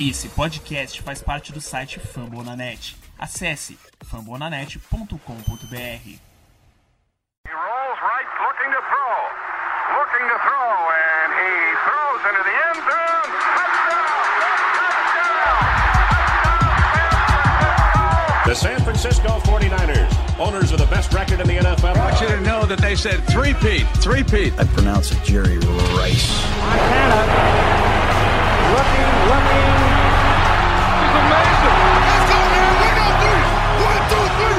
Esse podcast faz parte do site Fambonanet. Acesse fambonanet.com.br. He rolls right, looking to throw. Looking to throw, and he throws into the end zone. Touchdown! The San Francisco 49ers, owners of the best record in the NFL. I want you to know that they said three-peat, three-peat. I pronounce it Jerry Rice. Montana looking, looking. It's amazing. Let's go, man. We got three. One, two, three.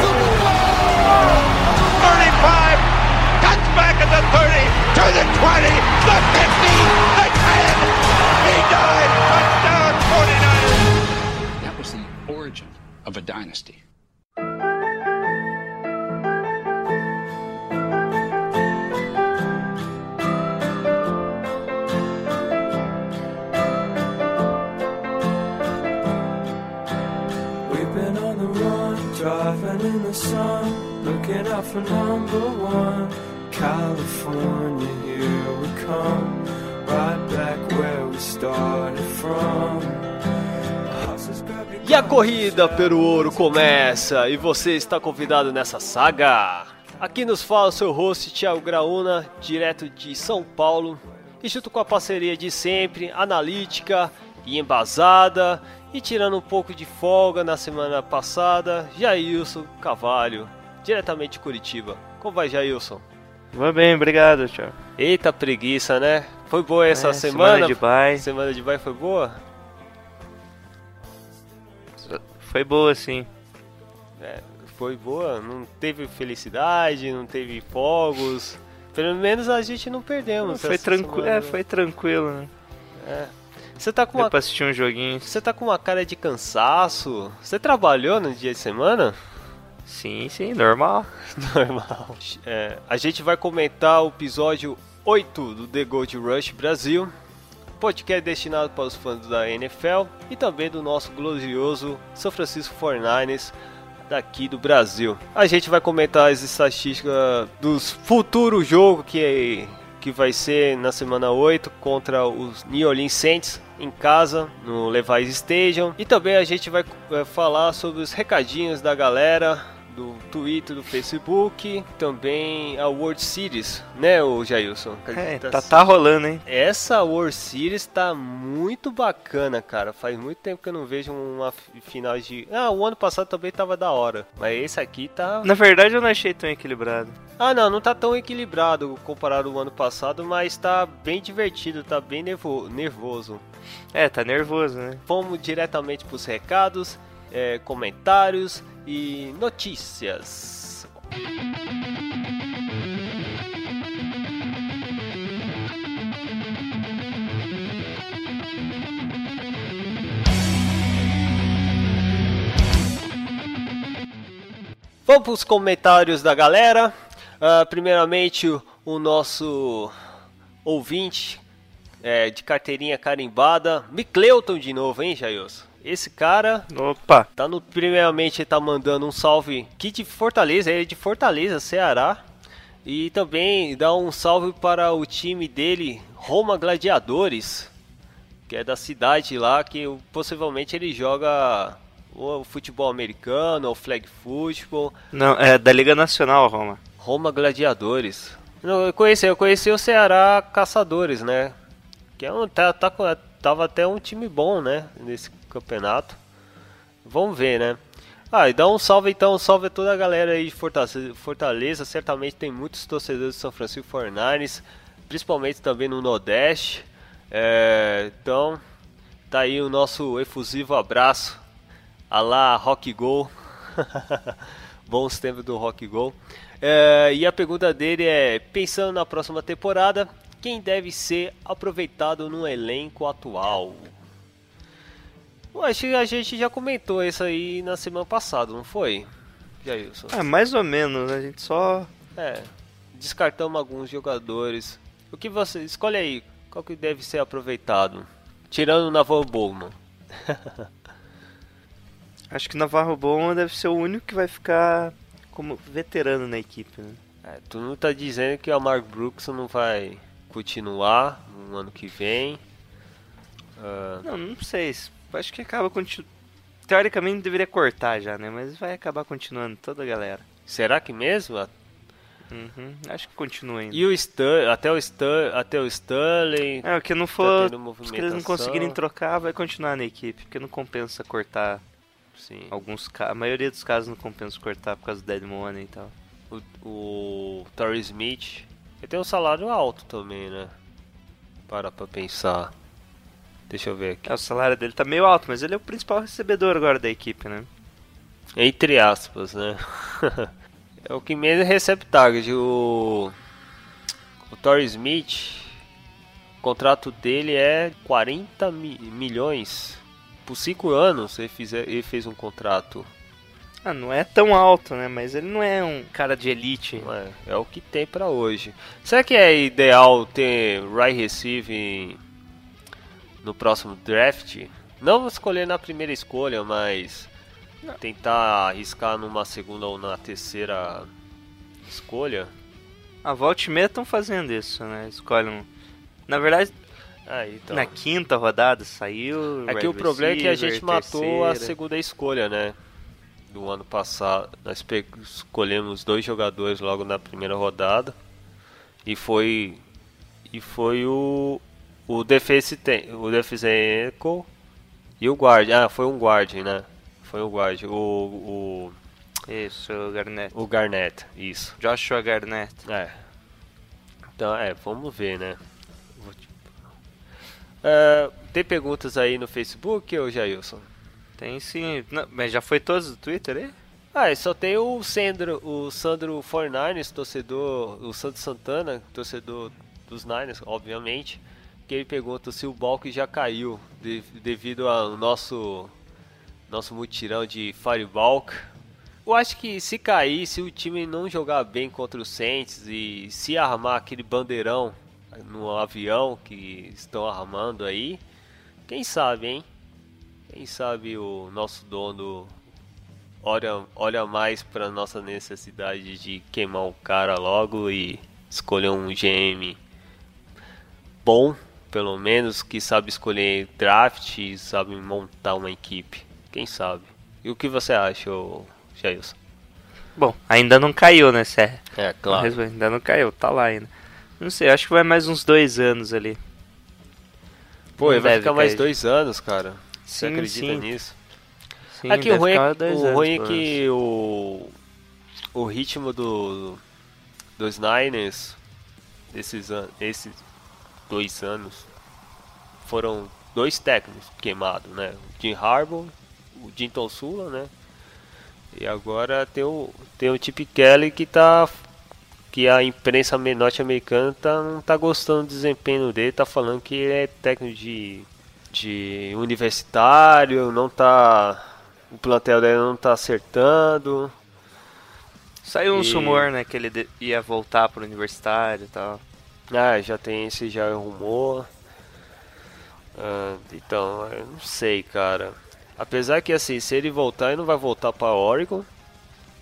Super Bowl. 35. Cuts back at the 30. To the 20. The 50. The 10. He died. Touchdown 49ers. That was the origin of a dynasty. The sun, looking out for number one. California, here we come, right back where we started from. E a corrida pelo ouro começa e você está convidado nessa saga. Aqui nos fala o seu host Thiago Graúna, direto de São Paulo, e junto com a parceria de sempre, analítica e embasada, e tirando um pouco de folga na semana passada, Jailson Cavalho, diretamente de Curitiba. Como vai, Jailson? Vai bem, obrigado, tchau. Eita preguiça, né? Foi boa essa É, semana? semana de bye. Semana de bye foi boa? Foi boa, sim. É, foi boa, não teve felicidade, não teve fogos. Pelo menos a gente não perdemos. Foi, tranqui semana, é, foi tranquilo, né? Você tá com Deu uma pra assistir um joguinho. você tá com uma cara de cansaço. Você trabalhou no dia de semana? Sim, sim, normal. Normal. É, a gente vai comentar o episódio 8 do The Gold Rush Brasil, podcast destinado para os fãs da NFL e também do nosso glorioso São Francisco 49ers daqui do Brasil. A gente vai comentar as estatísticas dos futuros jogos que que vai ser na semana 8 contra os New Orleans Saints em casa no Levi's Stadium. E também a gente vai é, falar sobre os recadinhos da galera do Twitter, do Facebook, também a World Series, né, o Jailson? É, tá, tá rolando, hein? Essa World Series tá muito bacana, cara. Faz muito tempo que eu não vejo uma fi- final de. Ah, o ano passado também tava da hora. Mas esse aqui tá. Na verdade, eu não achei tão equilibrado. Ah, não, não tá tão equilibrado comparado ao ano passado, mas tá bem divertido, tá bem nervo- nervoso. É, tá nervoso, né? Vamos diretamente pros recados, é, comentários e notícias. Vamos para os comentários da galera. Ah, primeiramente, o, o nosso ouvinte é, de carteirinha carimbada, Micleuton de novo, hein, Jailson? Esse cara Opa! tá no. Primeiramente, ele tá mandando um salve aqui de Fortaleza, ele é de Fortaleza, Ceará. E também dá um salve para o time dele, Roma Gladiadores, que é da cidade lá, que possivelmente ele joga o futebol americano, ou flag football. Não, é da Liga Nacional, Roma. Roma Gladiadores. Não, eu conheci, eu conheci o Ceará Caçadores, né? Que é um, tá, tá, tava até um time bom, né? Nesse campeonato. Vamos ver, né? Ah, e dá um salve então, um salve a toda a galera aí de Fortaleza, Fortaleza. Certamente tem muitos torcedores de São Francisco 49ers, principalmente também no Nordeste. É, então, tá aí o nosso efusivo abraço. Alá, Rock Go. Bons tempos do Rock Go. É, e a pergunta dele é: pensando na próxima temporada, quem deve ser aproveitado no elenco atual? Eu acho que a gente já comentou isso aí na semana passada, não foi? Jailson? É, mais ou menos? A gente só. É, descartamos alguns jogadores. O que você. Escolhe aí, qual que deve ser aproveitado? Tirando o Naval Bowman. Acho que Navarro Bom deve ser o único que vai ficar como veterano na equipe, né? É, tu não tá dizendo que o Mark Brooks não vai continuar no ano que vem. Uh... Não, não sei. Acho que acaba continuando. Teoricamente deveria cortar já, né? Mas vai acabar continuando toda a galera. Será que mesmo? Uhum, acho que continua ainda. E o Stan, até o Stan, até o Stanley. É, o que não tá for, se eles não conseguirem trocar, vai continuar na equipe, porque não compensa cortar. Sim. Alguns a maioria dos casos não compensa cortar por causa do dead money e tal. O, o Torrey Smith, ele tem um salário alto também, né? Para pra pensar. Deixa eu ver aqui. É, o salário dele tá meio alto, mas ele é o principal recebedor agora da equipe, né? Entre aspas, né? é o que menos recebe target. O, o Torrey Smith, o contrato dele é 40 mi milhões. Por 5 anos ele, fizer, ele fez um contrato. Ah, não é tão alto, né? Mas ele não é um cara de elite. É, é o que tem para hoje. Será que é ideal ter right receiver no próximo draft? Não escolher na primeira escolha, mas tentar arriscar numa segunda ou na terceira escolha. A Volt e estão fazendo isso, né? Escolhem. Na verdade, ah, então. na quinta rodada saiu. É que o problema é que a gente matou a segunda escolha, né? Do ano passado. Nós escolhemos dois jogadores logo na primeira rodada. E foi. E foi o. O Defense, o Defense e o Guard. Ah, foi um Guard, né? Foi o guard. O. o isso, o Garnett. O Garnett, isso. Joshua Garnett. É. Então, é, vamos ver, né? Uh, tem perguntas aí no Facebook, ou Jailson? Tem sim. Não, mas já foi todos do Twitter aí? Ah, só tem o Sandro, o Sandro 49ers, torcedor, o Sandro Santana, torcedor dos Niners, obviamente, ele pergunta se o Balk já caiu de, devido ao nosso nosso mutirão de Fireball. Eu acho que se cair, se o time não jogar bem contra o Saints e se armar aquele bandeirão no avião que estão armando aí, quem sabe, hein? Quem sabe o nosso dono olha, olha mais para nossa necessidade de queimar o cara logo e escolher um GM bom, pelo menos, que sabe escolher draft e sabe montar uma equipe. Quem sabe? E o que você acha, Jailson? Bom, ainda não caiu, né, Serra? É, claro. ainda não caiu, tá lá ainda. Não sei, acho que vai mais uns dois anos ali. Pô, vai ficar mais dois anos, cara. Sim, você acredita sim. nisso? Sim, Aqui o ruim, é, o ruim é que o, o ritmo do, dos Niners desses esses dois anos foram dois técnicos queimados, né? O Jim Harbaugh o Jinton Sula, né? E agora tem o, tem o Chip Kelly que tá. Que a imprensa norte-americana tá, não tá gostando do desempenho dele, tá falando que ele é técnico de, de universitário, não tá. O plantel dele não tá acertando. Saiu um e... rumor, né, que ele ia voltar pro universitário e tal. Ah, já tem esse já é rumor. Ah, então, eu não sei, cara. Apesar que assim, se ele voltar, ele não vai voltar para Oregon.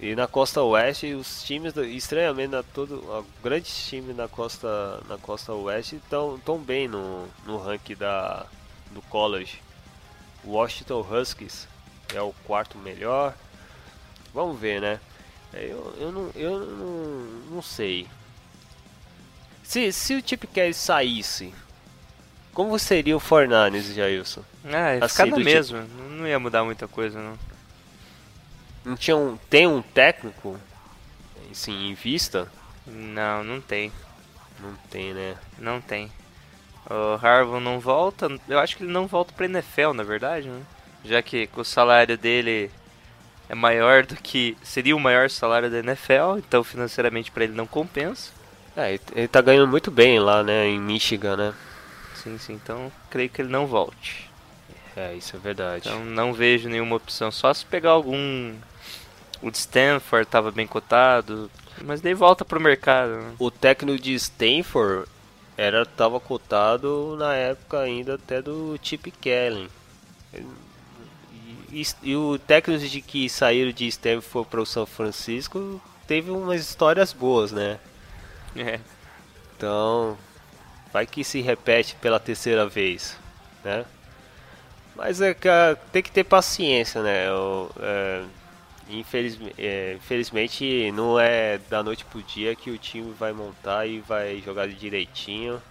E na costa oeste, os times, estranhamente, na todo, grandes times na costa, na costa oeste estão tão bem no, no ranking da, do college. Washington Huskies é o quarto melhor. Vamos ver, né? Eu, eu, não, eu não, não sei. Se, se o Chip Kelly saísse, como seria o Fornanes, Jailson? Ah, ia assim, mesmo. Tipo... Não ia mudar muita coisa, não. Não tinha um... Tem um técnico, assim, em vista? Não, não tem. Não tem, né? Não tem. O Harvard não volta. Eu acho que ele não volta pra NFL, na verdade, né? Já que o salário dele é maior do que. Seria o maior salário da NFL, então financeiramente para ele não compensa. É, ele tá ganhando muito bem lá, né, em Michigan, né? Sim, sim. Então creio que ele não volte. É, isso é verdade. Então não vejo nenhuma opção. Só se pegar algum. O de Stanford estava bem cotado. Mas daí volta pro mercado. Né? O técnico de Stanford era tava cotado na época ainda até do Chip Kelly. E, e, o técnico de que saíram de Stanford para o São Francisco teve umas histórias boas, né? É. Então, vai que se repete pela terceira vez, né? Mas é, tem que ter paciência, né? Eu, é, infelizmente, é, infelizmente não é da noite pro dia que o time vai montar e vai jogar direitinho.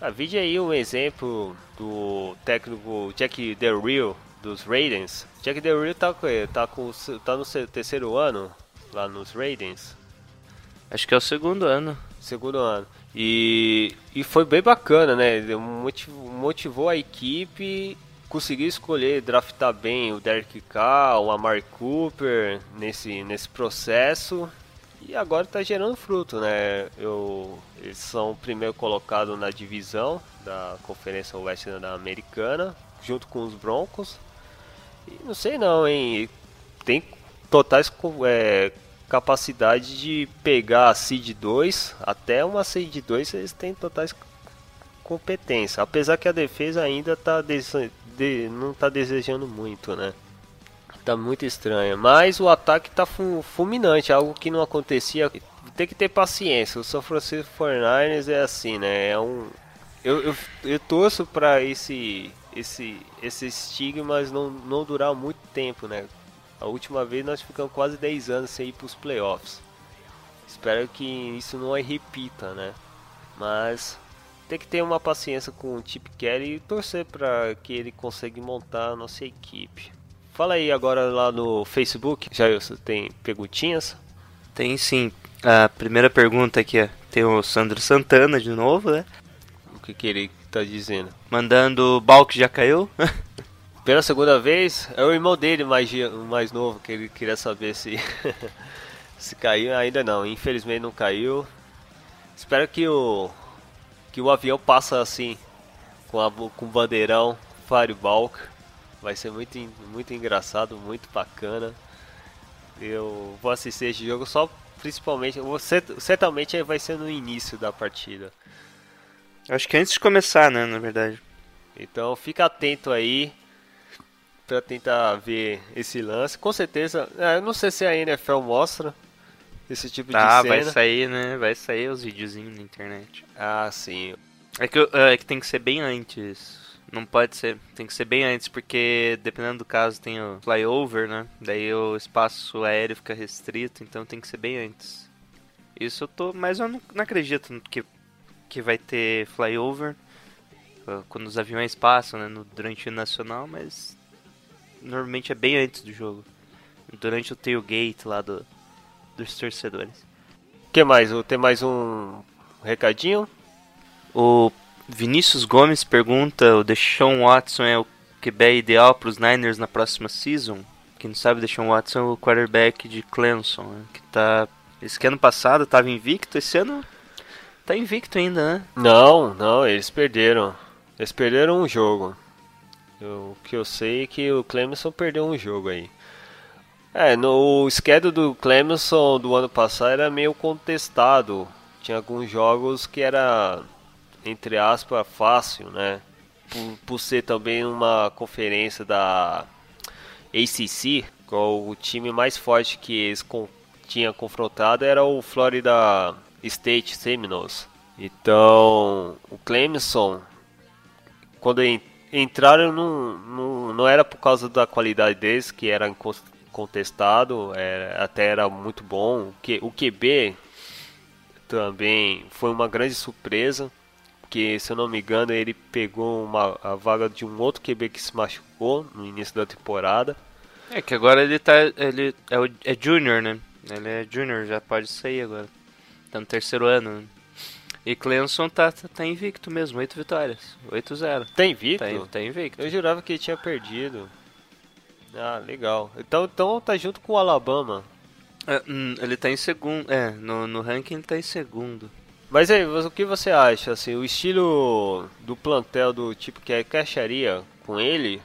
A vídeo aí um exemplo do técnico Jack Del Rio dos Raiders. Jack Del Rio tá, tá, com, tá no terceiro ano lá nos Raiders. Acho que é o segundo ano. Segundo ano. E, e foi bem bacana, né? Motivou, motivou a equipe, conseguiu escolher, draftar bem o Derek Carr, o Amari Cooper nesse, nesse processo. E agora está gerando fruto, né? Eu, eles são o primeiro colocado na divisão da Conferência Oeste da Americana, junto com os Broncos. E não sei não, hein? Tem totais é, capacidade de pegar a Seed 2, até uma Seed 2 eles têm totais competência. Apesar que a defesa ainda tá de, não está desejando muito, né? Tá muito estranha. Mas o ataque tá fulminante, algo que não acontecia. Tem que ter paciência. O São Francisco 49ers é assim, né? É um eu, eu, eu torço para esse esse esse estigma não não durar muito tempo, né? A última vez nós ficamos quase 10 anos sem ir para os playoffs. Espero que isso não repita, né? Mas tem que ter uma paciência com o Chip Kelly e torcer para que ele consiga montar a nossa equipe. Fala aí agora lá no Facebook, já você tem perguntinhas? Tem sim. A primeira pergunta aqui é, tem o Sandro Santana de novo, né? O que, que ele tá dizendo? Mandando o Balk já caiu? Pela segunda vez, é o irmão dele mais, mais novo que ele queria saber se, se caiu. Ainda não, infelizmente não caiu. Espero que o, que o avião passa assim, com, a, com o bandeirão Firebalk. Vai ser muito, muito engraçado, muito bacana. Eu vou assistir esse jogo só principalmente. Certamente vai ser no início da partida. Acho que antes de começar, né, na verdade. Então fica atento aí para tentar ver esse lance. Com certeza, é, eu não sei se a NFL mostra esse tipo tá, de cena. Ah, vai sair, né? Vai sair os videozinhos na internet. Ah, sim. É que, é que tem que ser bem antes. Não pode ser, tem que ser bem antes, porque dependendo do caso tem o flyover, né? Daí o espaço aéreo fica restrito, então tem que ser bem antes. Isso eu tô, mas eu não, não acredito que, que vai ter flyover uh, quando os aviões passam, né, no, durante o nacional, mas normalmente é bem antes do jogo. Durante o tailgate lá do, dos torcedores. O que mais? Tem mais um recadinho? O Vinícius Gomes pergunta: o Deshaun Watson é o QB ideal para os Niners na próxima season? Quem não sabe, Deshaun Watson é o quarterback de Clemson, né? que tá. Esse que ano passado estava invicto, esse ano tá invicto ainda, né? Não, não, eles perderam. Eles perderam um jogo. O que eu sei é que o Clemson perdeu um jogo aí. É, no schedule do Clemson do ano passado era meio contestado. Tinha alguns jogos que era, entre aspas, fácil, né? Por, por ser também uma conferência da ACC, qual o time mais forte que eles com, tinha confrontado era o Florida State Seminoles. Então, o Clemson, quando entraram não, não, não era por causa da qualidade deles, que era contestado, até era muito bom. O, o QB também foi uma grande surpresa, porque se eu não me engano ele pegou uma, a vaga de um outro QB que se machucou no início da temporada. É que agora ele tá. ele é, é junior, né? Ele é junior, já pode sair agora. Tá no terceiro ano. Né? E Clemson tá, tá, tá invicto mesmo, 8 vitórias. 8-0. Tá invicto? Tá, tá invicto. Eu jurava que ele tinha perdido. Ah, legal. Então, então tá junto com o Alabama. É, hum, ele tá em segundo. É, no, no ranking ele tá em segundo. Mas aí, o que você acha? Assim, o estilo do plantel do tipo que é caixaria com ele?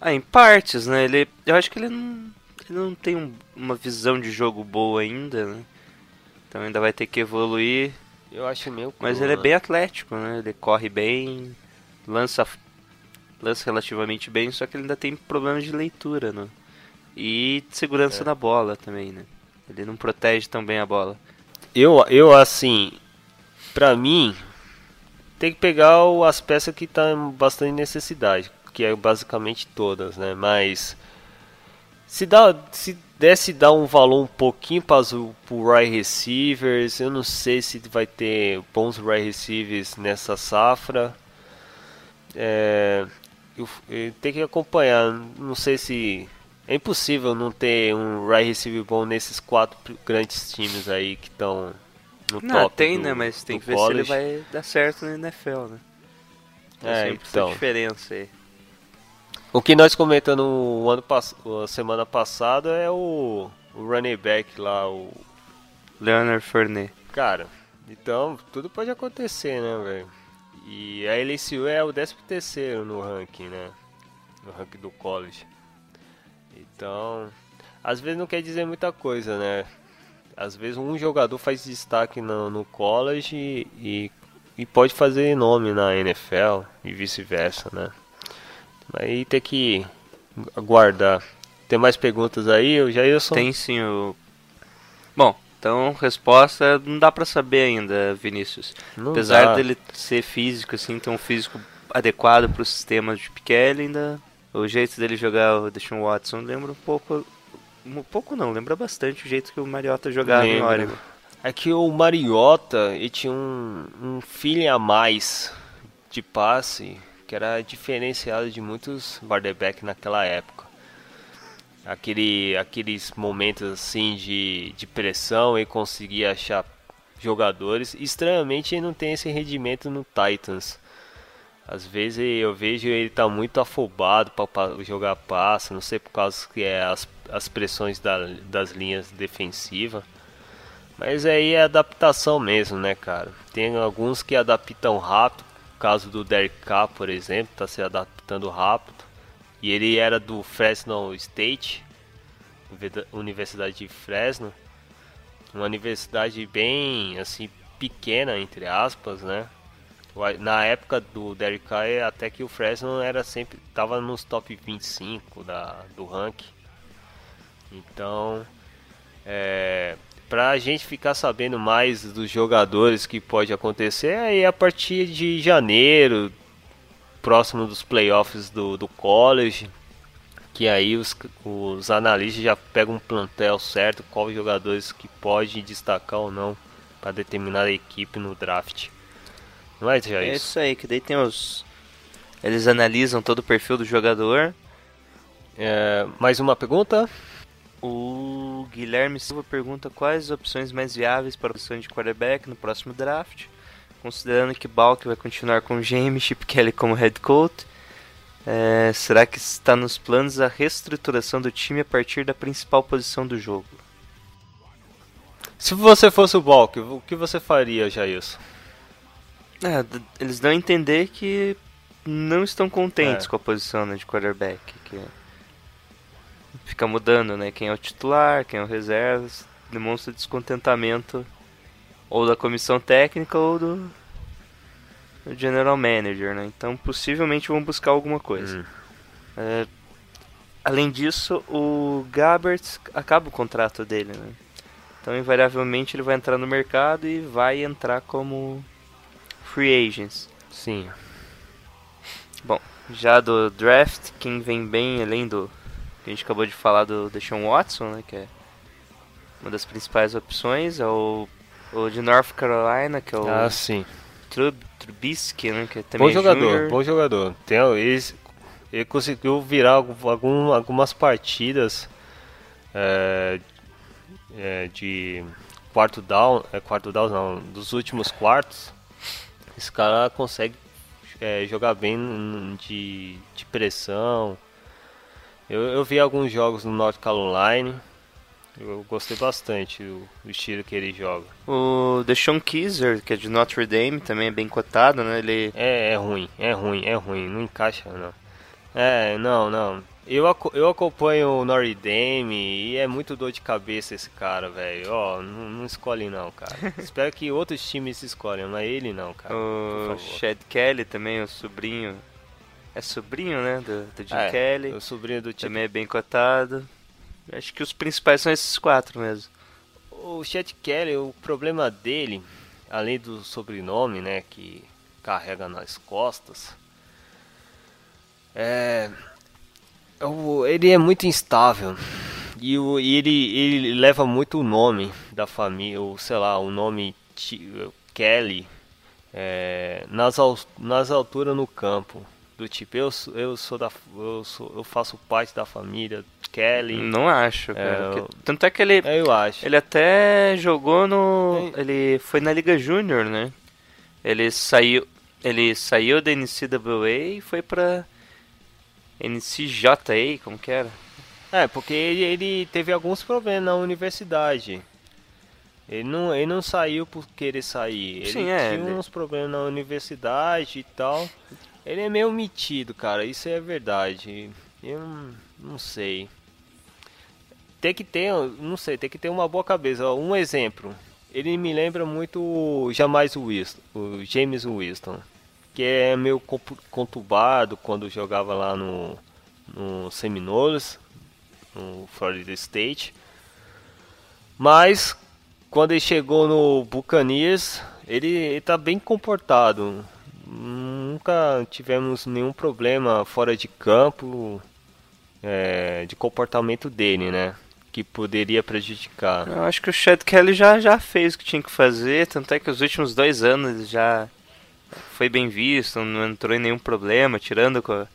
Ah, em partes, né? Ele, eu acho que ele não, ele não tem um, uma visão de jogo boa ainda, né? Então ainda vai ter que evoluir. Eu acho meio. Mas ele é bem atlético, né? Ele corre bem, lança lança relativamente bem, só que ele ainda tem problemas de leitura, né? E de segurança é. na bola também, né? Ele não protege tão bem a bola. Eu, eu assim, pra mim, tem que pegar as peças que tá em bastante necessidade. que é basicamente todas, né? Mas se dá, se desse dar um valor um pouquinho para os wide receivers, eu não sei se vai ter bons wide receivers nessa safra. É, eu, eu tenho que acompanhar, não sei se é impossível não ter um wide receiver bom nesses quatro grandes times aí que estão no não, top. tem, do, né? Mas tem que ver college. se ele vai dar certo no NFL, né? Tem É, então. diferença aí. O que nós comentando o ano pass semana passada é o, o running back lá, o Leonard Fournette. cara. Então, tudo pode acontecer, né, velho? E a LSU é o 13 terceiro no ranking, né? No ranking do college. Então, às vezes não quer dizer muita coisa, né? Às vezes um jogador faz destaque no, no college e, e pode fazer nome na NFL e vice-versa, né? Aí tem que aguardar. Tem mais perguntas aí, eu já eu sou. Tem sim o. Bom, então resposta não dá pra saber ainda, Vinícius. Não Apesar dá. dele ser físico, assim, ter um físico adequado pro sistema de Kelly, ainda o jeito dele jogar o Deshaun Watson lembra um pouco. Um pouco não, lembra bastante o jeito que o Mariota jogava em Lembra. Oregon. É que o Mariota ele tinha um, um feeling a mais de passe que era diferenciado de muitos quarterback naquela época. Aquele, aqueles momentos assim de, de pressão e conseguir achar jogadores. Estranhamente ele não tem esse rendimento no Titans. Às vezes eu vejo ele tá muito afobado para jogar passe, não sei por causa que é as, as pressões da, das linhas defensivas. Mas aí é adaptação mesmo, né, cara? Tem alguns que adaptam rápido. Caso do Derek Carr, por exemplo, tá se adaptando rápido. E ele era do Fresno State, Universidade de Fresno. Uma universidade bem, assim, pequena, entre aspas, né? Na época do Derek Carr, até que o Fresno era sempre tava nos top 25 da, do ranking. Então, é, pra gente ficar sabendo mais dos jogadores que pode acontecer, aí a partir de janeiro, próximo dos playoffs do, do college, que aí os, os analistas já pegam um plantel certo, quais jogadores que pode destacar ou não para determinada equipe no draft. Não é, já É isso? isso aí, que daí tem os. Eles analisam todo o perfil do jogador. É, mais uma pergunta? O Guilherme Silva pergunta quais as opções mais viáveis para a posição de quarterback no próximo draft, considerando que Balk vai continuar com James Chip Kelly como head coach. É, será que está nos planos a reestruturação do time a partir da principal posição do jogo? Se você fosse o Balk, o que você faria, Jailson? É, eles dão a entender que não estão contentes É. com a posição né, de quarterback. Que fica mudando, né? Quem é o titular, quem é o reserva. Demonstra descontentamento ou da comissão técnica ou do, do general manager, né? Então possivelmente vão buscar alguma coisa. Hum. É, além disso, o Gabbert acaba o contrato dele, né? Então invariavelmente ele vai entrar no mercado e vai entrar como free agents. Sim. Bom, já do draft, quem vem bem, além do que a gente acabou de falar do Deshaun Watson, né, que é uma das principais opções, é o, o de North Carolina, que é o Ah, sim. Trub, Trubisky, né, que é também Bom jogador, júnior. bom jogador. Tem, ele, ele conseguiu virar algum, algum- algumas partidas é, é, de quarto down, é, quarto down não, dos últimos quartos. Esse cara consegue é, jogar bem de, de pressão. Eu, eu vi alguns jogos no North Carolina. Eu gostei bastante do, do estilo que ele joga. O Deshaun Kaiser, que é de Notre Dame, também é bem cotado, né, ele... É, é ruim, é ruim, é ruim, não encaixa não. É, não, não. Eu, eu acompanho o Notre Dame e é muito dor de cabeça esse cara, velho. Ó, não, não escolhe não, cara. Espero que outros times escolham, mas ele não, cara. O. Chad Kelly também, o sobrinho... É sobrinho, né, do, do Jim É, Kelly. O sobrinho do tipo. Também é bem cotado. Acho que os principais são esses quatro mesmo. O Chet Kelly, o problema dele, além do sobrenome, né, que carrega nas costas, É. o- Ele é muito instável. E, o, e ele, ele leva muito o nome da família, ou sei lá, o nome Kelly é, nas, nas alturas no campo. Do tipo, eu, sou- eu sou da. Eu, sou, eu faço parte da família Kelly. Não acho, cara. É, eu- tanto é que ele, Eu acho. ele até jogou no. Ele foi na Liga Júnior, né? Ele saiu. Ele saiu da NCAA e foi pra NCJA, como que era? É, porque ele, ele teve alguns problemas na universidade. Ele não, ele não saiu por querer sair. Ele Sim, é, tinha ele- uns problemas na universidade e tal. Ele é meio metido, cara. Isso é verdade. Eu não, não sei. Tem que ter, não sei, tem que ter uma boa cabeça. Um exemplo. Ele me lembra muito o Jamais Winston, o James Winston, que é meio conturbado quando jogava lá no, no Seminoles, no Florida State. Mas quando ele chegou no Buccaneers, ele, ele tá bem comportado. Nunca tivemos nenhum problema fora de campo é, de comportamento dele, né? Que poderia prejudicar. Eu acho que o Chad Kelly já, já fez o que tinha que fazer, tanto é que os últimos dois anos ele já foi bem visto, não entrou em nenhum problema, tirando com a,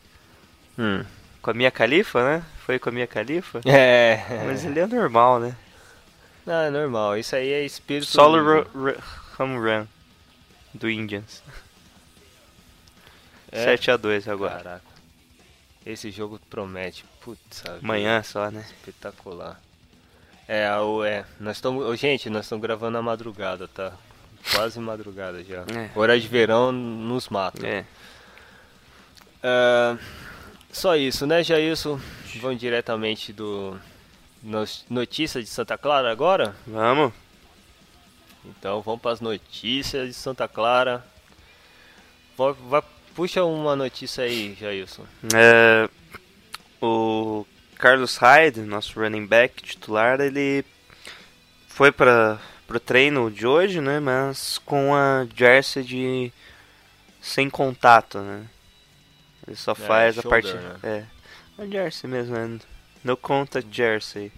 Hum. com a Mia Khalifa, né? Foi com a Mia Khalifa. É. Mas ele é normal, né? Não, é normal. Isso aí é espírito. Solo ru- home run do Indians. É? 7x2 agora. Caraca. Esse jogo promete. Putz? Amanhã só, né? Espetacular. É, o, é. Nós estamos. Gente, nós estamos gravando na madrugada, tá? Quase madrugada já. É. Hora de verão nos mata. É. Ah, só isso, né, Jailson? Vamos diretamente do. Notícias de Santa Clara agora? Vamos. Então vamos para as notícias de Santa Clara. Vai, vai- puxa uma notícia aí, Jailson. É, o Carlos Hyde, nosso running back titular, ele foi para pro treino de hoje, né? Mas com a jersey de sem contato, né? Ele só faz a parte né? é a jersey mesmo, né? No contact jersey.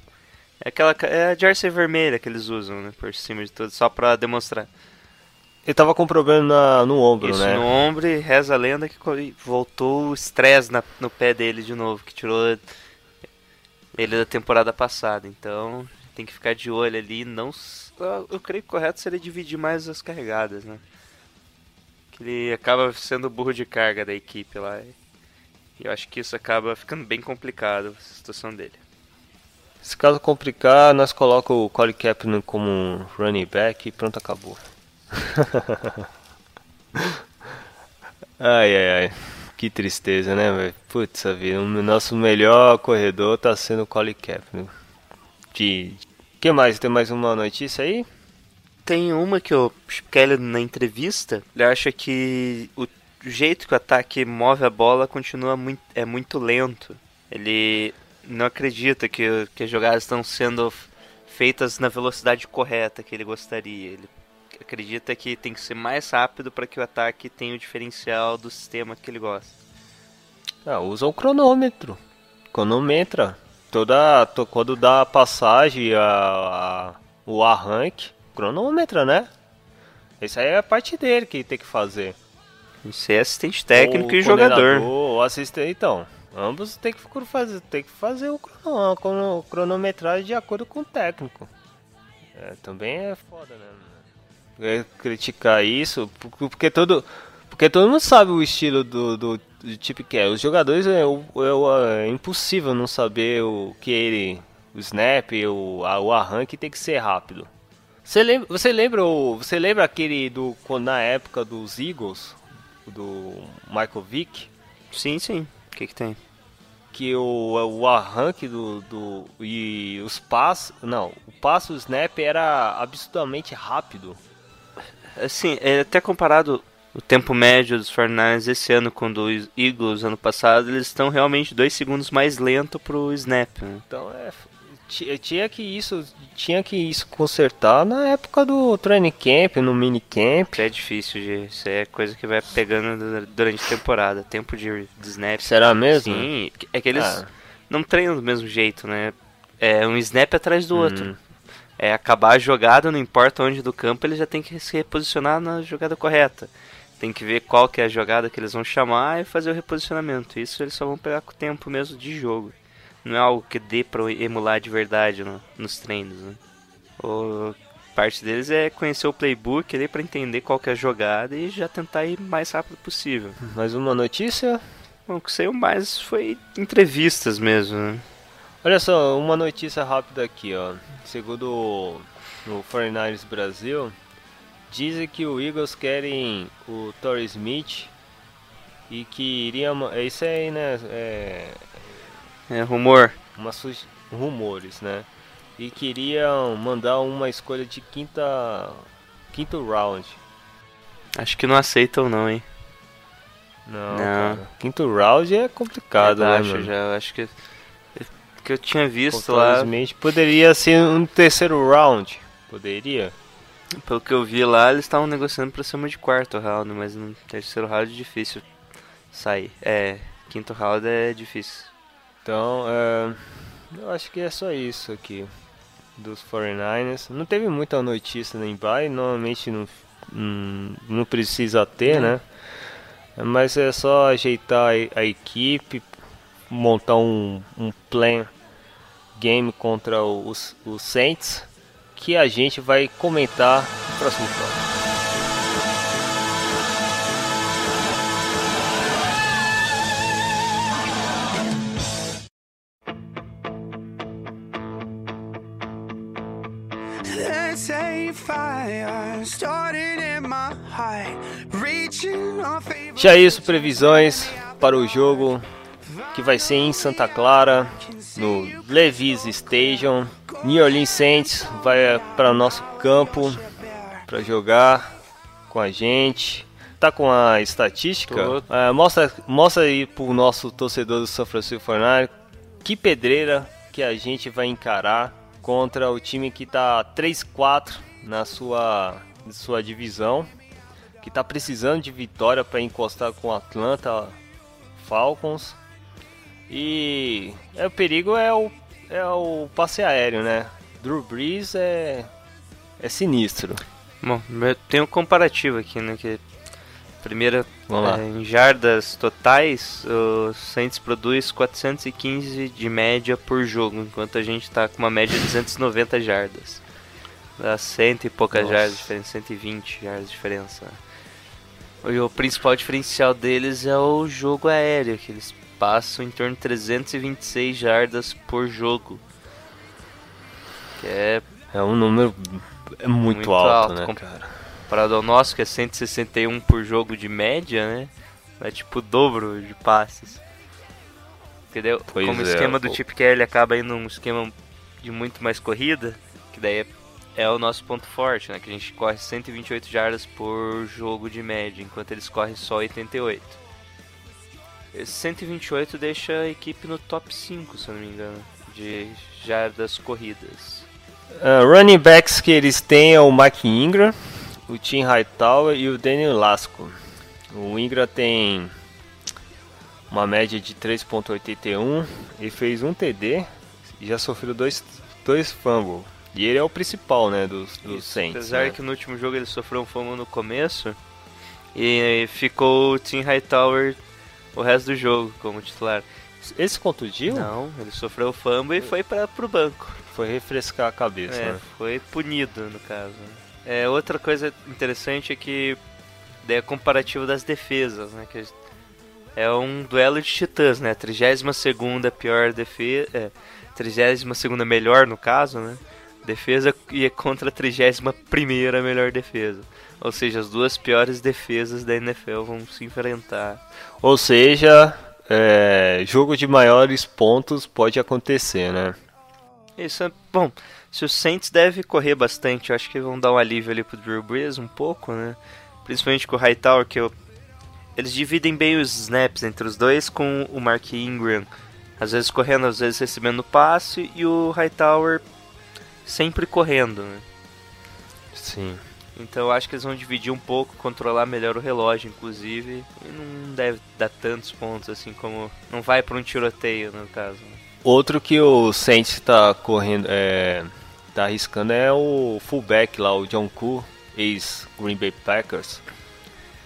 É aquela é a jersey vermelha que eles usam, né? Por cima de tudo, só pra demonstrar. Ele tava com problema na- no ombro, Isso né? no ombro e reza a lenda que voltou o estresse no pé dele de novo, que tirou ele da temporada passada. Então tem que ficar de olho ali. Não, eu, creio que o correto seria dividir mais as carregadas, né? Que ele acaba sendo o burro de carga da equipe lá. E eu acho que isso acaba ficando bem complicado a situação dele. Se caso complicar, nós colocamos o Colin Kaepernick como running back e pronto, acabou. ai, ai, ai. Que tristeza, né, velho? Putz, vida. O nosso melhor corredor tá sendo o Colin Kaepernick. De... que mais? Tem mais uma notícia aí? Tem uma que o Kelly na entrevista, ele acha que o jeito que o ataque move a bola continua muito, é muito lento. Ele não acredita que, que as jogadas estão sendo feitas na velocidade correta que ele gostaria. Ele acredita que tem que ser mais rápido para que o ataque tenha o diferencial do sistema que ele gosta. Ah, usa o cronômetro. Cronometra. Toda, to- quando dá a passagem, a, a- o arranque, cronômetra, né? Isso aí é a parte dele que tem que fazer. Isso é assistente técnico Ou e jogador. Ou assistente, então. Ambos tem que fazer, tem que fazer o crono- crono- cronometragem de acordo com o técnico. É, também é foda, né? É, criticar isso, por- porque todo, porque todo mundo sabe o estilo do, do, do tipo que é. Os jogadores é, o- é, é impossível não saber o que ele, o snap, o, a- o arranque tem que ser rápido. Você lembra, você lembra, o- você lembra aquele do quando- na época dos Eagles, do Michael Vick? Sim, sim. O que, que tem? que o, o arranque do, do e os passos, não, o passo o snap era absurdamente rápido. Assim, é até comparado o tempo médio dos 49ers esse ano com o dos Eagles ano passado, eles estão realmente dois segundos mais lento pro snap. né? Então é tinha que isso tinha que isso consertar na época do training camp no mini camp é difícil de isso é coisa que vai pegando durante a temporada tempo de, de snap será mesmo sim é que eles ah. não treinam do mesmo jeito né é um snap atrás do hum. outro é acabar a jogada não importa onde do campo ele já tem que se reposicionar na jogada correta tem que ver qual que é a jogada que eles vão chamar e fazer o reposicionamento isso eles só vão pegar com o tempo mesmo de jogo não é algo que dê para emular de verdade no, nos treinos, né? O, parte deles é conhecer o playbook ali para entender qual que é a jogada e já tentar ir mais rápido possível. Mais uma notícia? Bom, o que saiu mais foi entrevistas mesmo, né? Olha só, uma notícia rápida aqui, ó. Segundo o 49ers Brasil, dizem que o Eagles querem o Torrey Smith e que iria... É isso aí, né? É, é, rumor. Uma su... rumores, né? E queriam mandar uma escolha de quinta quinto round. Acho que não aceitam não, hein? Não, não. Quinto round é complicado, né, acho, já, acho que que eu tinha visto lá. Poderia ser um terceiro round. Poderia. Pelo que eu vi lá, eles estavam negociando para cima de quarto round, mas no terceiro round é difícil sair. É, quinto round é difícil. Então, é, eu acho que é só isso aqui dos 49ers. Não teve muita notícia nem vai, normalmente não, não, não precisa ter, né? Mas é só ajeitar a, a equipe, montar um, um plan game contra os, os Saints, que a gente vai comentar no próximo próximo. Já isso, previsões para o jogo que vai ser em Santa Clara, no Levis Stadium. New Orleans Saints vai para o nosso campo para jogar com a gente. Tá com a estatística? É, mostra, mostra aí pro nosso torcedor do São Francisco Fornari que pedreira que a gente vai encarar contra o time que tá 3-4 na sua, sua divisão, que está precisando de vitória para encostar com o Atlanta Falcons. E é, o perigo é o, é o passe aéreo, né? Drew Brees é, é sinistro. Bom, tem um comparativo aqui, né? Que primeira é, em jardas totais, o Saints produz 415 de média por jogo, enquanto a gente está com uma média de 290 jardas. Dá cento e poucas Nossa. jardas de diferença, 120 jardas de diferença. E o principal diferencial deles é o jogo aéreo, que eles passam em torno de 326 jardas por jogo. Que é. É um número muito, muito alto, alto, né, cara? Comparado ao nosso, que é 161 por jogo de média, né? É tipo o dobro de passes. Entendeu? Pois Como o é, esquema do Chip Kelly acaba indo um esquema de muito mais corrida, que daí é é o nosso ponto forte, né? Que a gente corre 128 jardas por jogo de média, enquanto eles correm só 88. Esse 128 deixa a equipe no top 5, se eu não me engano, de jardas corridas. Uh, running backs que eles têm é o Mike Ingram, o Tim Hightower e o Daniel Lasco. O Ingram tem uma média de 3.81 e fez um TD e já sofreu dois, dois fumbles. E ele é o principal, né, dos, dos Saints. Apesar né? que no último jogo ele sofreu um fumble no começo e ficou o Tim Hightower o resto do jogo como titular. Ele se contundiu? Não, ele sofreu fumble e foi para pro banco. Foi refrescar a cabeça, é, né? Foi punido, no caso. É, outra coisa interessante é que é comparativo das defesas, né? Que é um duelo de titãs, né? 32 segunda pior defesa... É, 32 segunda melhor, no caso, né? defesa e é contra a 31 melhor defesa. Ou seja, as duas piores defesas da NFL vão se enfrentar. Ou seja, é, jogo de maiores pontos pode acontecer, né? Isso é bom. Se o Saints deve correr bastante, eu acho que vão dar um alívio ali pro Drew Brees um pouco, né? Principalmente com o Hightower, que eu... eles dividem bem os snaps entre os dois, com o Mark Ingram Às vezes correndo, às vezes recebendo passe e o Hightower sempre correndo, né? Sim. Então eu acho que eles vão dividir um pouco, controlar melhor o relógio, inclusive. E não deve dar tantos pontos assim como. Não vai para um tiroteio, no caso. Né? Outro que o Saints está correndo, é, tá arriscando é o fullback lá, o John Koo, ex-Green Bay Packers.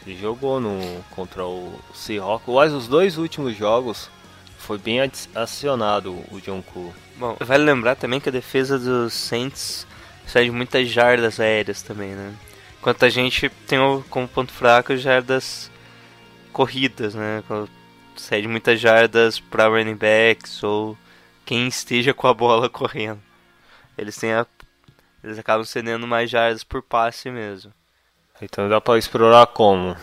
Ele jogou no, contra o Seahawks. Mas os dois últimos jogos foi bem acionado o John Koo. Bom, vale lembrar também que a defesa dos Saints sai de muitas jardas aéreas também, né? Enquanto a gente tem como ponto fraco jardas corridas, né? Cede muitas jardas para running backs ou quem esteja com a bola correndo. Eles têm a... eles acabam cedendo mais jardas por passe mesmo. Então dá para explorar como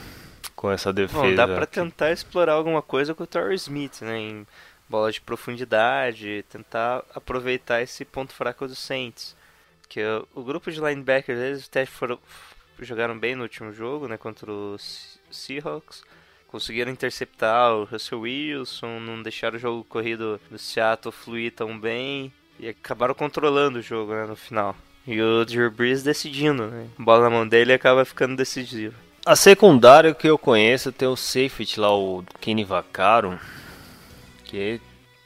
com essa defesa? Bom, dá para tentar explorar alguma coisa com o Torrey Smith, né? Em bola de profundidade, tentar aproveitar esse ponto fraco do Saints. Que o, grupo de linebackers eles até foram, jogaram bem no último jogo, né, contra os Seahawks. Conseguiram interceptar o Russell Wilson, não deixaram o jogo corrido do Seattle fluir tão bem e acabaram controlando o jogo né, no final. E o Drew Brees decidindo, né? Bola na mão dele acaba ficando decisivo. A secundária que eu conheço tem o safety lá, o Kenny Vaccaro, que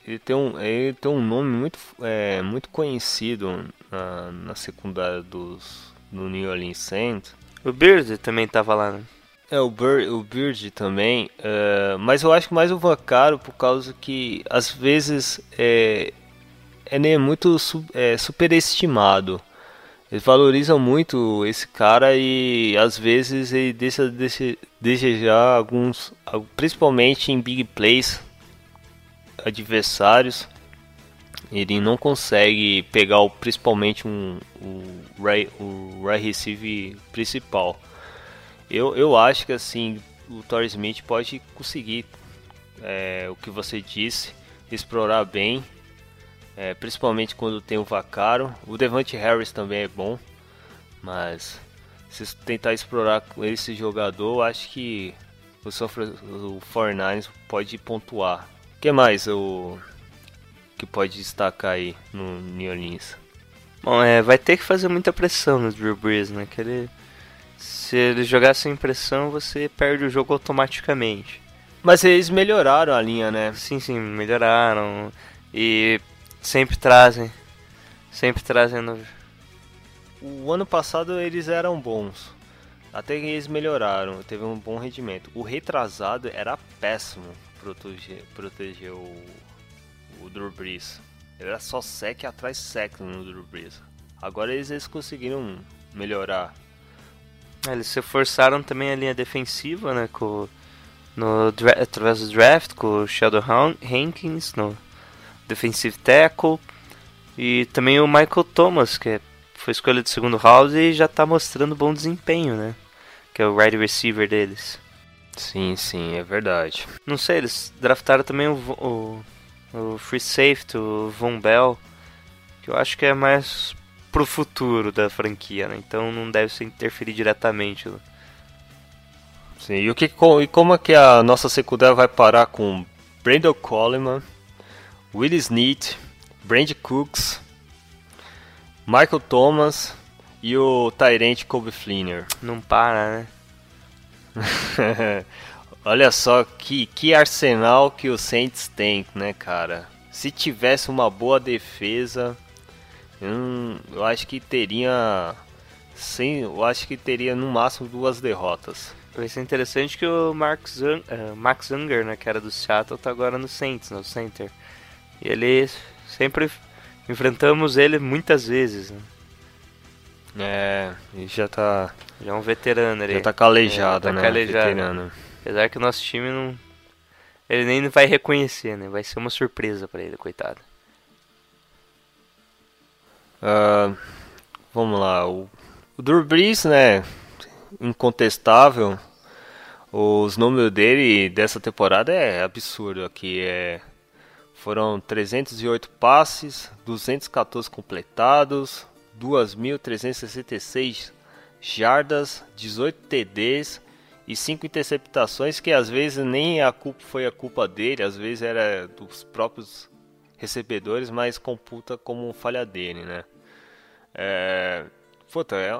ele tem um, ele tem um nome muito, é, muito conhecido na, na secundária dos, do New Orleans Saints. O Beard também tava lá, né? É, o, Bird, o Beard também, uh, mas eu acho que mais o Vaccaro por causa que às vezes é, é né, muito é, superestimado. Eles valorizam muito esse cara e às vezes ele deixa, deixa desejar alguns, principalmente em big plays, adversários, ele não consegue pegar o, principalmente um, o, o right receive principal. Eu, eu acho que assim o Torres Smith pode conseguir é, o que você disse, explorar bem, é, principalmente quando tem o Vacaro. O Devante Harris também é bom, mas se tentar explorar com esse jogador, acho que o, o 49 pode pontuar que mais o que pode destacar aí no New Orleans? Bom, é, vai ter que fazer muita pressão no Drew Brees, né? Que ele, se ele jogar sem pressão, você perde o jogo automaticamente. Mas eles melhoraram a linha, né? Sim, sim, melhoraram. E sempre trazem. Sempre trazendo. O ano passado eles eram bons. Até que eles melhoraram, teve um bom rendimento. O retrasado era péssimo proteger, proteger o, o Drew Brees. Ele era só sec atrás sec no Drew Brees. Agora eles, eles conseguiram melhorar. É, eles se forçaram também a linha defensiva, né? Com, no, através do draft, com o Shadow Hankins no defensive tackle. E também o Michael Thomas, que foi escolha de segundo round e já está mostrando bom desempenho, né? Que é o wide receiver deles. Sim, sim, é verdade. Não sei, eles draftaram também o, o, o Free Safety, o Von Bell, que eu acho que é mais pro futuro da franquia, né? Então não deve se interferir diretamente. Né? Sim, e, o que, e como é que a nossa secundária vai parar com Brandon Coleman, Willie Snead, Brand Cooks, Michael Thomas e o Tyrant Kobe Flinner? Não para, né? Olha só que, que arsenal que o Saints tem, né, cara? Se tivesse uma boa defesa, hum, eu acho que teria. Sim, eu acho que teria no máximo duas derrotas. Vai ser interessante que o Mark uh, Max Unger, né, que era do Seattle, tá agora no Saints, no Center. E ele sempre enfrentamos ele muitas vezes. Né? É, ele já tá. Já é um veterano ele. Já tá calejado, é, tá né? Calejado. Veterano. Apesar que o nosso time não. Ele nem vai reconhecer, né? Vai ser uma surpresa para ele, coitado. Uh, vamos lá. O, o né? Incontestável. Os números dele dessa temporada é absurdo aqui. É, foram 308 passes, 214 completados, 2.366 jardas, 18 TDs e 5 interceptações que às vezes nem a culpa foi a culpa dele, às vezes era dos próprios recebedores, mas computa como falha dele, né? É, puta, é,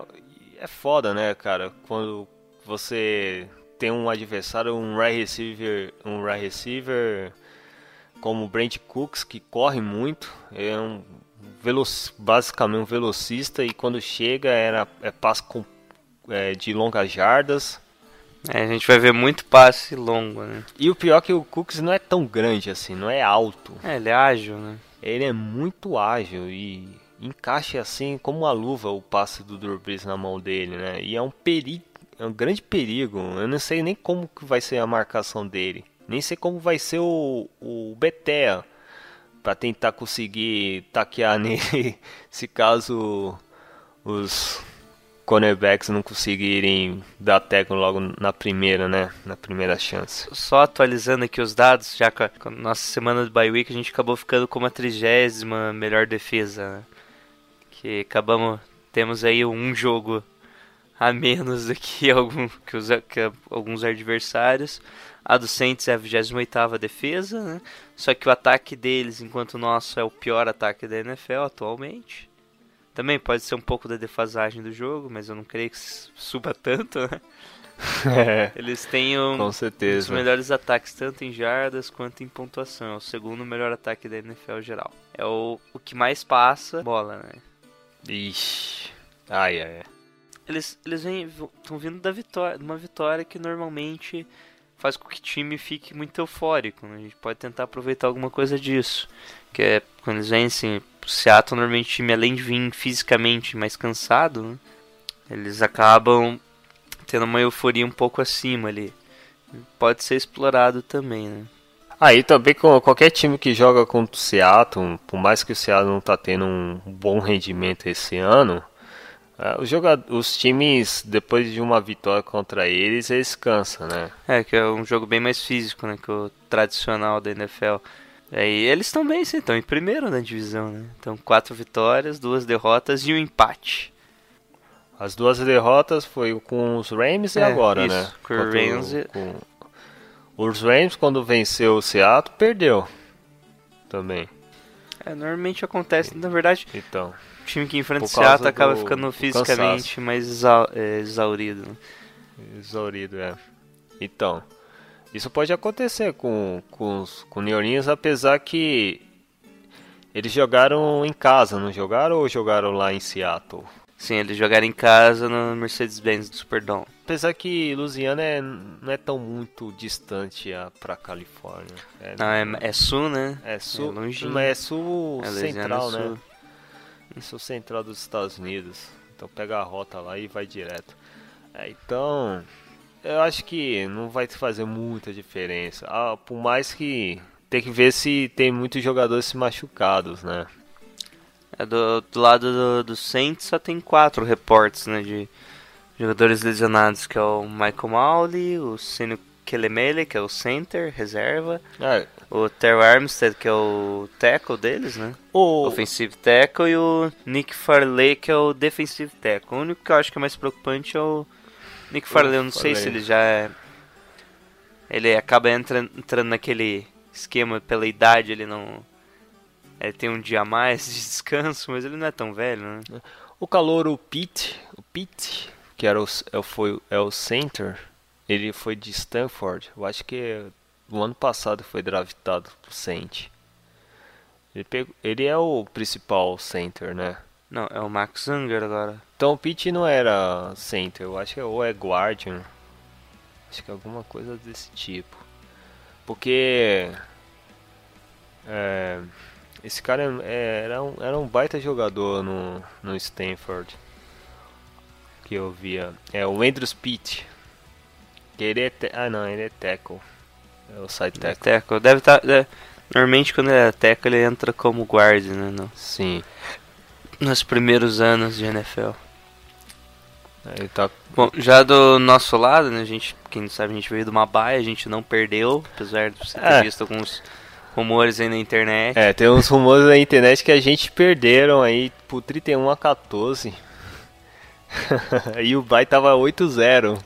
é foda, né, cara? Quando você tem um adversário, um right receiver, um right receiver como Brent Cooks, que corre muito, é um basicamente um velocista e quando chega era é passo com, é, de longas jardas. É, a gente vai ver muito passe longo, né? E o pior é que o Cooks não é tão grande assim, não é alto. É, ele é ágil, né? Ele é muito ágil e encaixa assim como uma luva o passe do Drew Brees na mão dele, né? E é um perigo, é um grande perigo. Eu não sei nem como que vai ser a marcação dele. Nem sei como vai ser o, o Betea para tentar conseguir taquear nele se caso os cornerbacks não conseguirem dar tackle logo na primeira, né? Na primeira chance. Só atualizando aqui os dados, já com a nossa semana de bye week, a gente acabou ficando com uma trigésima melhor defesa. Né? Que acabamos, temos aí um jogo a menos do que, algum, que, os, que alguns adversários. A do Saints é a 28ª defesa, né? Só que o ataque deles, enquanto o nosso é o pior ataque da NFL atualmente. Também pode ser um pouco da defasagem do jogo, mas eu não creio que suba tanto, né? É, Eles têm um, com certeza. os melhores ataques, tanto em jardas quanto em pontuação. É o segundo melhor ataque da NFL geral. É o, o que mais passa bola, né? Ixi. Ai, ai, ai. Eles, eles estão vindo da vitória, de uma vitória que normalmente faz com que o time fique muito eufórico. Né? A gente pode tentar aproveitar alguma coisa disso. Que é quando eles vencem o Seattle, normalmente o time, além de vir fisicamente mais cansado, né? eles acabam tendo uma euforia um pouco acima ali. Pode ser explorado também, né? Aí ah, também com qualquer time que joga contra o Seattle, por mais que o Seattle não está tendo um bom rendimento esse ano, é, os, os times, depois de uma vitória contra eles, eles cansam, né? É, que é um jogo bem mais físico, né? Que o tradicional da NFL. É, e eles estão bem, sim, estão em primeiro na divisão, né? Então, quatro vitórias, duas derrotas e um empate. As duas derrotas foi com os Rams e é, agora, isso, né? Com os Rams e... com... Os Rams, quando venceu o Seattle, perdeu também. É, normalmente acontece, na verdade. Então o time que enfrenta o Seattle acaba ficando fisicamente mais exa é, exaurido. Né? Exaurido, é. Então, isso pode acontecer com, com, os, com Orleans, apesar que eles jogaram em casa, não jogaram ou jogaram lá em Seattle? Sim, eles jogaram em casa no Mercedes-Benz do Superdome. Apesar que Louisiana é, não é tão muito distante para Califórnia. É, não, é, é, sul, né? É sul, é longinho. mas é sul é central, né? Sul. É o central dos Estados Unidos. Então pega a rota lá e vai direto. É, então, eu acho que não vai fazer muita diferença. Ah, por mais que tem que ver se tem muitos jogadores machucados, né? É do, do lado do, do Saints só tem quatro reportes, né, de jogadores lesionados, que é o Michael Mowley, o Seno Kelemele, que é o center, reserva, é. o Terry Armstead, que é o tackle deles, né? O offensive tackle e o Nick Farley, que é o defensive tackle. O único que eu acho que é mais preocupante é o Nick Farley. Eu não sei se ele já é... Ele acaba entrando, entrando naquele esquema pela idade, ele não... Ele tem um dia a mais de descanso, mas ele não é tão velho, né? O calor, o Pete, o Pete, que era o, é foi, é o center ele foi de Stanford. Eu acho que no ano passado foi draftado pro Saint. Ele, pegou, ele é o principal center, né? Não, é o Max Unger agora. Então o Pitt não era center, eu acho que é, ou é guardian. Acho que é alguma coisa desse tipo. Porque é, esse cara é, era, um, era um baita jogador no, no Stanford. Que eu via. É o Andrews Pitt. Ele é te... Ah não, ele é tackle. É o side tackle. É tackle. Deve estar. Tá, é... Normalmente quando ele é tackle ele entra como guard, né? No... Sim. Nos primeiros anos de NFL. Ele tá... Bom, já do nosso lado, né, a gente, quem sabe, a gente veio de uma baia, a gente não perdeu, apesar de você ter é. visto alguns rumores aí na internet. É, tem uns rumores na internet que a gente perderam aí por 31 a 14. e o Bay tava 8-0.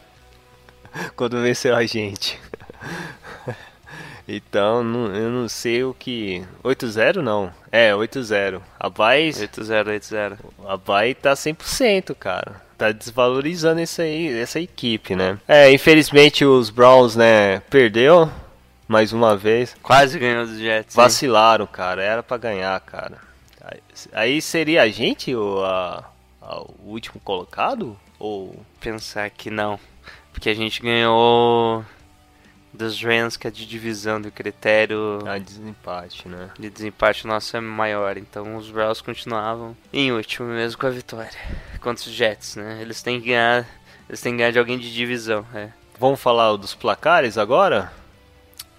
quando venceu a gente. Então, não- eu não sei o que. 8-0 não. É, 8-0. A Bay, 8-0, 8-0. a Bay tá 100%, cara. Tá desvalorizando esse aí, essa equipe, né? É, infelizmente os Browns, né, perdeu mais uma vez. Quase ganhou dos Jets. hein? Vacilaram, cara. Era pra ganhar, cara. Aí- Aí seria a gente o, a- a- o último colocado? Ou. Pensar que não. Porque a gente ganhou dos Rams, que é de divisão, do critério A desempate, né? de desempate nosso é maior. Então os Browns continuavam em último, mesmo com a vitória. Contra os Jets, né? Eles têm que ganhar. Eles têm que ganhar de alguém de divisão, é. Vamos falar dos placares agora?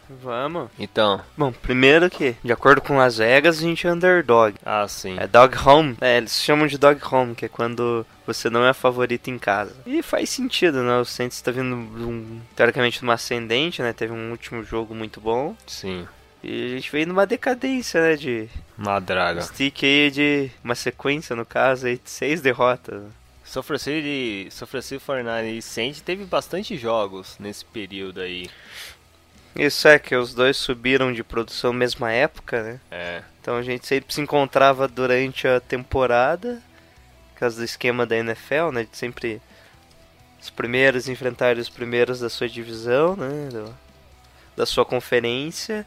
Vamos. Então. Bom, primeiro que, de acordo com Las Vegas, a gente é underdog. Ah, sim. É dog home. É, eles chamam de dog home, que é quando você não é favorito em casa. E faz sentido, né? O Saints está vindo, um, teoricamente, numa ascendente, né? Teve um último jogo muito bom. Sim. E a gente veio numa decadência, né? De Madraga. stick aí de uma sequência, no caso, aí de seis derrotas. São Francisco de São Francisco 49 e Saints teve bastante jogos nesse período aí. Isso é que os dois subiram de produção mesma época, né? É. Então a gente sempre se encontrava durante a temporada, por causa do esquema da NFL, né? De sempre os primeiros enfrentarem os primeiros da sua divisão, né? do- da sua conferência.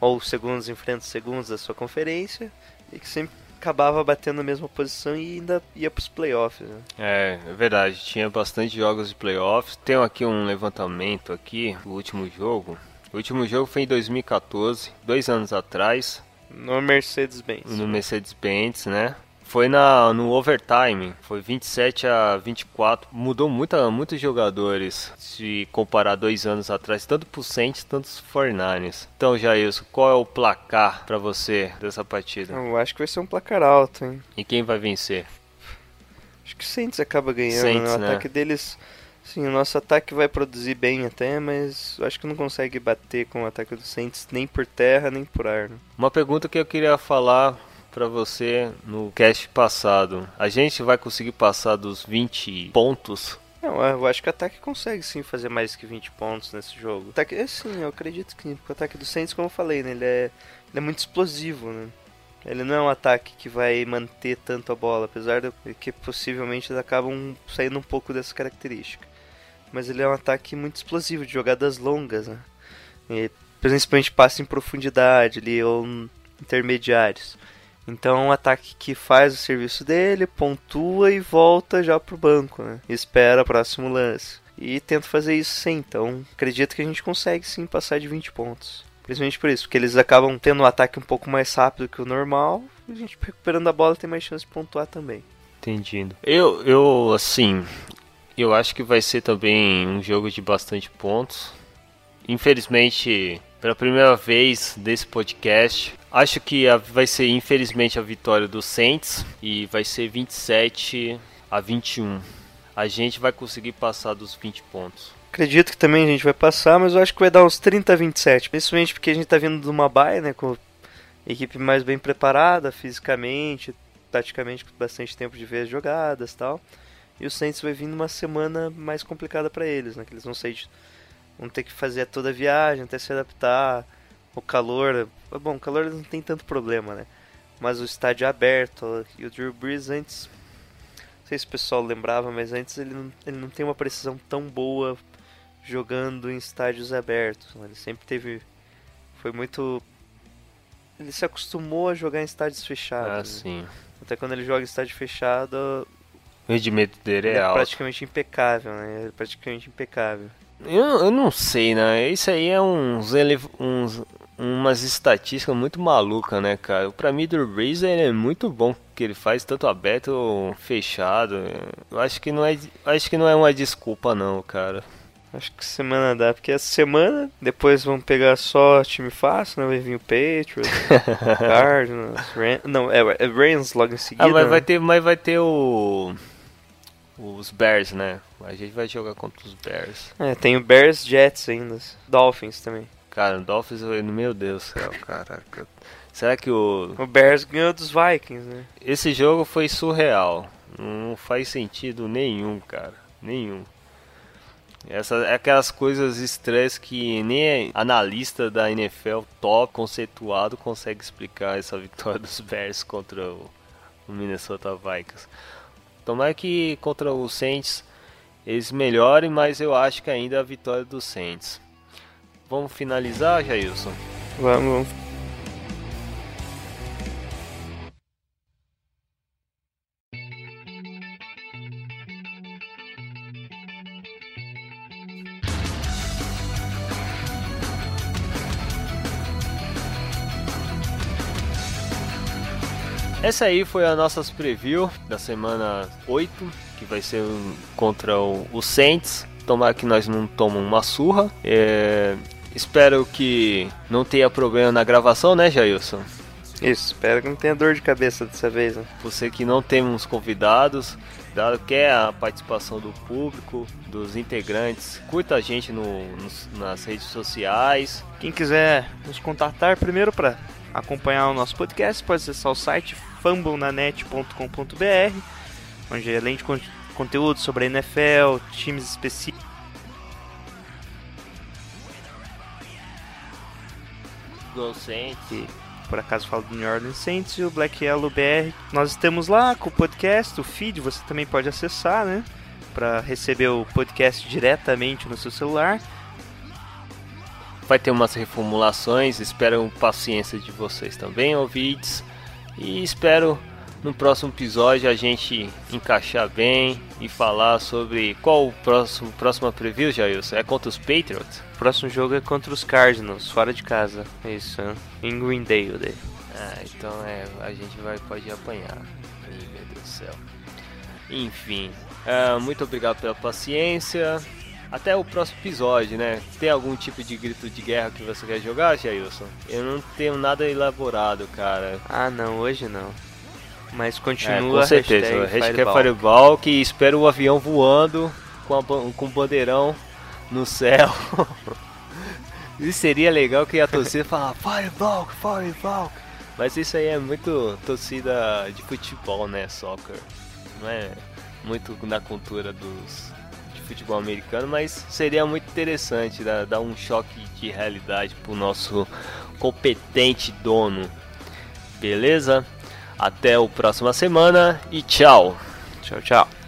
Ou os segundos enfrentam os segundos da sua conferência. E que sempre acabava batendo a mesma posição e ainda ia pros playoffs, né? É, é verdade, tinha bastante jogos de playoffs. Tenho aqui um levantamento aqui, o último jogo. O último jogo foi em 2014, dois anos atrás, No Mercedes-Benz. no Mercedes-Benz, né? Foi na, no overtime, foi 27 a 24. Mudou muita, muitos jogadores se comparar dois anos atrás, tanto pro Saints, tanto 49ers. Então, Jailson, qual é o placar pra você dessa partida? Eu acho que vai ser um placar alto, hein? E quem vai vencer? Acho que o Saints acaba ganhando, Saints, né? O né? ataque deles. Sim, o nosso ataque vai produzir bem até, mas eu acho que não consegue bater com o ataque do Saints nem por terra, nem por ar. né? Uma pergunta que eu queria falar pra você no cast passado. A gente vai conseguir passar dos 20 pontos? Não, eu acho que o ataque consegue sim fazer mais que 20 pontos nesse jogo. Ataque, é, sim, eu acredito que o ataque do Saints, como eu falei, né, ele, é, ele é muito explosivo, né? Ele não é um ataque que vai manter tanto a bola, apesar de que possivelmente eles acabam saindo um pouco dessa característica. Mas ele é um ataque muito explosivo, de jogadas longas, né? E, principalmente passe em profundidade ali, ou intermediários. Então é um ataque que faz o serviço dele, pontua e volta já pro banco, né? Espera o próximo lance. E tenta fazer isso sim, então acredito que a gente consegue sim passar de 20 pontos. Principalmente por isso, porque eles acabam tendo um ataque um pouco mais rápido que o normal, e a gente recuperando a bola tem mais chance de pontuar também. Entendido. Eu, eu, assim, eu acho que vai ser também um jogo de bastante pontos. Infelizmente, pela primeira vez desse podcast, acho que vai ser infelizmente a vitória do Saints e vai ser 27 a 21. A gente vai conseguir passar dos 20 pontos. Acredito que também a gente vai passar, mas eu acho que vai dar uns 30 a 27. Principalmente porque a gente tá vindo de uma baia, né? Com equipe mais bem preparada, fisicamente, taticamente, com bastante tempo de ver as jogadas e tal. E o Saints vai vir numa semana mais complicada para eles, né? Que eles vão sair de... vão ter que fazer toda a viagem, até se adaptar. O calor. Bom, o calor não tem tanto problema, né? Mas o estádio é aberto. E o Drew Brees antes. Não sei se o pessoal lembrava, mas antes ele não, ele não tem uma precisão tão boa jogando em estádios abertos. né? Ele sempre teve. Foi muito. Ele se acostumou a jogar em estádios fechados. Ah, né? sim. Até quando ele joga em estádio fechado, O rendimento dele ele é é alto. praticamente impecável, né? É praticamente impecável. Eu, eu não sei, né? Isso aí é uns, ele- uns umas estatísticas muito malucas, né, cara? Pra mim, Brees ele é muito bom que ele faz tanto aberto ou fechado. Eu acho que não é, acho que não é uma desculpa não, cara. Acho que semana dá, porque essa semana depois vão pegar só time fácil, né? Vai vir o Patriots, Cardinals, Ram... não, é, é Rams logo em seguida. Ah, mas né? vai ter, mas vai ter o os Bears, né? A gente vai jogar contra os Bears. É, tem o Bears, Jets ainda, Dolphins também. Cara, o Dolphins, meu Deus do céu, caraca. Será que o O Bears ganhou dos Vikings, né? Esse jogo foi surreal. Não faz sentido nenhum, cara. Nenhum. Essa é aquelas coisas estranhas que nem analista da NFL top conceituado consegue explicar essa vitória dos Bears contra o, o Minnesota Vikings. Tomara que contra o Saints eles melhorem, mas eu acho que ainda é a vitória dos Saints. Vamos finalizar, Jailson? Vamos. Essa aí foi a nossa preview da semana 8, que vai ser contra o, o Saints. Tomara que nós não tomamos uma surra. É, espero que não tenha problema na gravação, né, Jailson? Isso, espero que não tenha dor de cabeça dessa vez. Né? Você que não temos convidados, dado quer a participação do público, dos integrantes, curta a gente no, nas redes sociais. Quem quiser nos contatar primeiro para acompanhar o nosso podcast, pode acessar o site fumblenanet.com.br, onde além de con conteúdo sobre a NFL, times específicos, do Saints, por acaso falo do New Orleans Saints e o Black Yellow BR. Nós estamos lá com o podcast, o feed, você também pode acessar, né? Para receber o podcast diretamente no seu celular. Vai ter umas reformulações, espero paciência de vocês também, ouvintes. E espero no próximo episódio a gente encaixar bem e falar sobre qual o próximo próxima preview, Jailson? É contra os Patriots? O próximo jogo é contra os Cardinals, fora de casa. Isso, em Greendale. Ah, então é, a gente vai pode apanhar. Ai, meu Deus do céu. Enfim, uh, muito obrigado pela paciência. Até o próximo episódio, né? Tem algum tipo de grito de guerra que você quer jogar, Jailson? Eu não tenho nada elaborado, cara. Ah, não, hoje não. Mas continua é, com certeza. hashtag, hashtag Fireball. Fireball que espera o avião voando com, a, com o bandeirão no céu. isso seria legal que a torcida falasse Fireball, Fireball. Mas isso aí é muito torcida de futebol, né? Soccer. Não é muito na cultura dos de futebol americano, mas seria muito interessante dar, um choque de realidade pro nosso competente dono. Beleza? Até a próxima semana e tchau. Tchau, tchau.